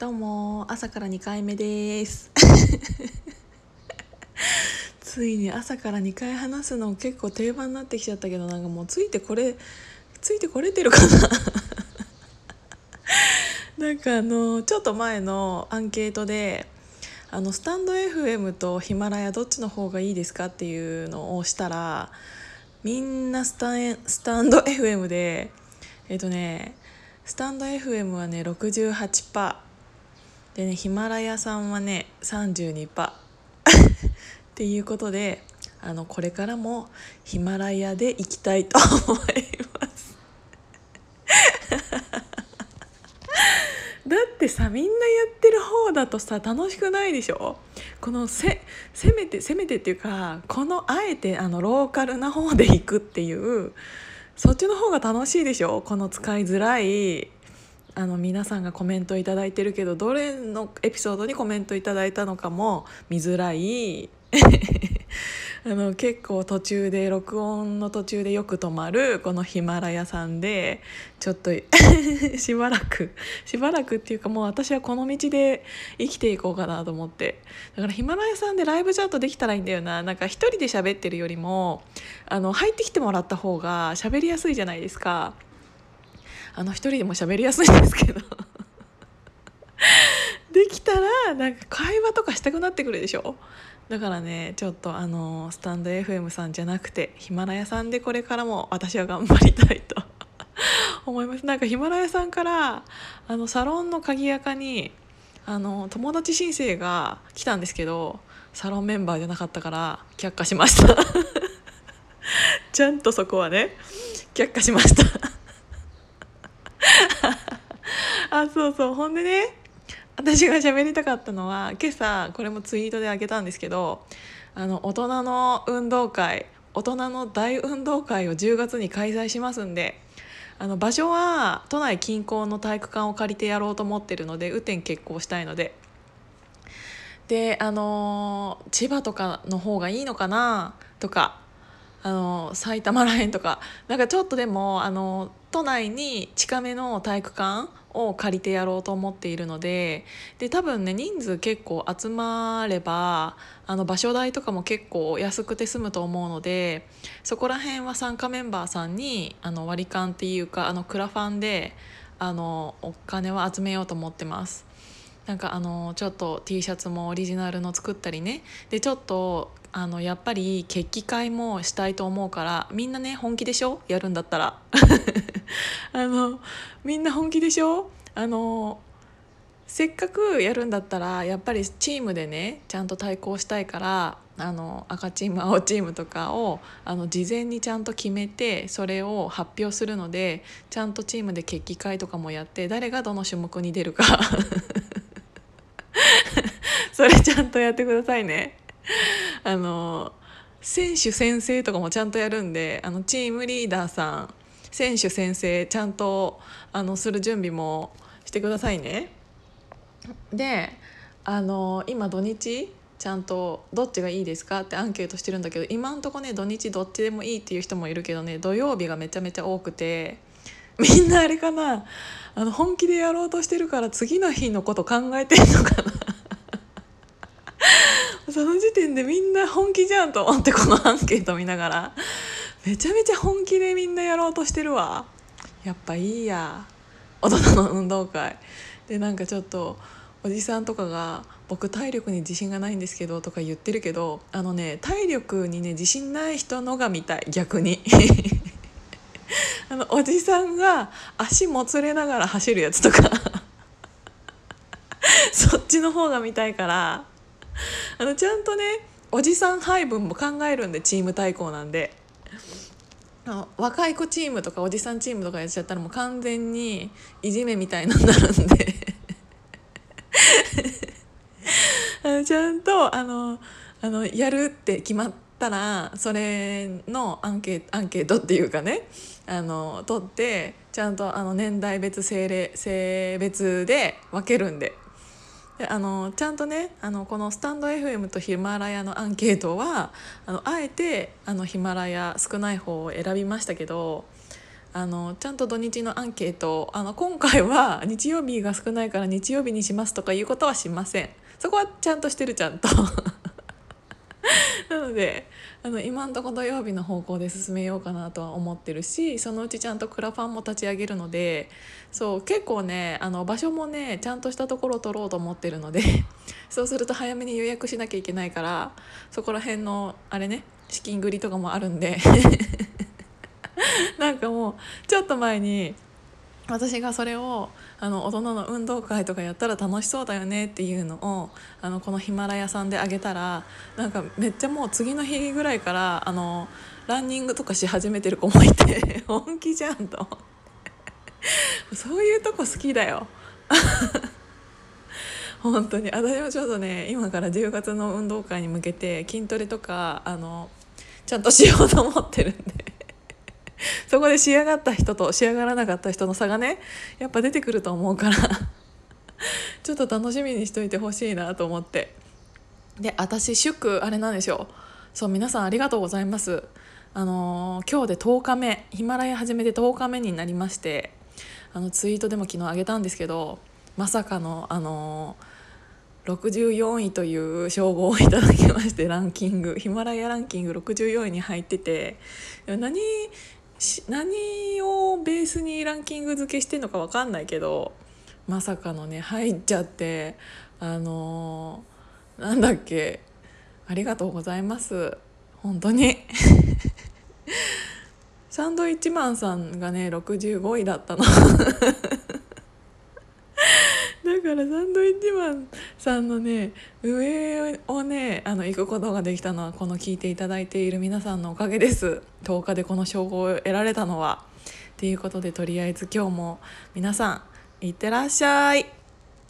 どうも朝から2回目です。ついに朝から2回話すの結構定番になってきちゃったけどなんかもうついてこれついてこれてるかな？なんかあのちょっと前のアンケートであのスタンド FM とヒマラヤどっちの方がいいですかっていうのをしたらみんなスタンスタンド FM でえっ、とねスタンド FM はね68%でねヒマラヤさんはね32% っていうことであのこれからもヒマラヤで行きたいと思います。だってさみんなやってる方だとさ楽しくないでしょ？このせせめてせめてっていうかこのあえてあのローカルな方で行くっていうそっちの方が楽しいでしょ？この使いづらいあの皆さんがコメント頂いてるけどどれのエピソードにコメントいいたのかも見づらい。あの結構途中で録音の途中でよく止まるこのヒマラヤさんでちょっと しばらくしばらくっていうかもう私はこの道で生きていこうかなと思って。だからヒマラヤさんでライブチャットできたらいいんだよな。なんか一人で喋ってるよりもあの入ってきてもらった方が喋りやすいじゃないですか。あの一人でも喋りやすいんですけど。できたらなんか会話とかしたくなってくるでしょ？だからねちょっとあのスタンド FM さんじゃなくてヒマラヤさんでこれからも私は頑張りたいと。思います。なんかヒマラヤさんからあのサロンの鍵垢にあの友達申請が来たんですけどサロンメンバーじゃなかったから却下しました。ちゃんとそこはね却下しました。あそうそう。ほんでね私が喋りたかったのは今朝これもツイートであげたんですけどあの大人の運動会大人の大運動会を10月に開催しますんであの場所は都内近郊の体育館を借りてやろうと思ってるので雨天決行したいので。であの千葉とかの方がいいのかなとかあの埼玉らへんとかなんかちょっとでもあの都内に近めの体育館を借りてやろうと思っているのでで多分ね人数結構集まればあの場所代とかも結構安くて済むと思うのでそこら辺は参加メンバーさんにあの割り勘っていうかあのクラファンであのお金を集めようと思ってます。なんかあのちょっと T シャツもオリジナルの作ったりね。でちょっとあのやっぱり決起会もしたいと思うからみんなね本気でしょ？やるんだったら。あのみんな本気でしょ？あのせっかくやるんだったらやっぱりチームでねちゃんと対抗したいからあの赤チーム青チームとかをあの事前にちゃんと決めてそれを発表するのでちゃんとチームで決起会とかもやって誰がどの種目に出るか それちゃんとやってくださいね。あの選手宣誓とかもちゃんとやるんであのチームリーダーさん選手宣誓ちゃんとあのする準備もしてくださいね。であの今土日ちゃんとどっちがいいですかってアンケートしてるんだけど今んとこね土日どっちでもいいっていう人もいるけどね土曜日がめちゃめちゃ多くて。みんなあれかな？あの本気でやろうとしてるから次の日のこと考えてんのかな？その時点でみんな本気じゃんと思ってこのアンケート見ながら。めちゃめちゃ本気でみんなやろうとしてるわ。やっぱいいや。大人の運動会。でなんかちょっとおじさんとかが「僕体力に自信がないんですけど」とか言ってるけどあのね体力にね自信ない人のが見たい。逆に。あのおじさんが足もつれながら走るやつとか。そっちの方が見たいから。あのちゃんとねおじさん配分も考えるんでチーム対抗なんで。若い子チームとかおじさんチームとかやっちゃったらもう完全にいじめみたいになるんで。ちゃんとあのあのやるって決まったらそれのアンケートアンケートっていうかねあの取ってちゃんとあの年代別性性別で分けるんで。であのちゃんとねあのこのスタンド FM とヒマラヤのアンケートはあのあえてあのヒマラヤ少ない方を選びましたけどあのちゃんと土日のアンケートあの今回は日曜日が少ないから日曜日にしますとかいうことはしません。そこはちゃんとしてるちゃんと。なのであの今んとこ土曜日の方向で進めようかなとは思ってるしそのうちちゃんとクラファンも立ち上げるのでそう結構ねあの場所もねちゃんとしたところを取ろうと思ってるので そうすると早めに予約しなきゃいけないからそこら辺のあれね資金繰りとかもあるんで なんかもうちょっと前に私がそれをあの大人の運動会とかやったら楽しそうだよねっていうのをあのこのヒマラヤさんであげたらなんかめっちゃもう次の日ぐらいからあのランニングとかし始めてる子もいて 本気じゃんと。そういうとこ好きだよ。本当に。私もちょっとね今から10月の運動会に向けて筋トレとかあのちゃんとしようと思ってるんで。そこで仕上がった人と仕上がらなかった人の差がねやっぱ出てくると思うから ちょっと楽しみにしといてほしいなと思って。で私祝あれなんでしょうそう皆さんありがとうございます。あのー、今日で10日目ヒマラヤ始めて10日目になりましてあのツイートでも昨日あげたんですけどまさかのあのー、64位という称号をいただきましてランキングヒマラヤランキング64位に入ってて何何をベースにランキング付けしてんのか分かんないけどまさかのね入っちゃってあのー、なんだっけありがとうございます。本当に。サンドイッチマンさんがね65位だったの。からサンドイッチマンさんのね上をねあの行くことができたのはこの聞いていただいている皆さんのおかげです10日でこの称号を得られたのは。ということでとりあえず今日も皆さんいってらっしゃい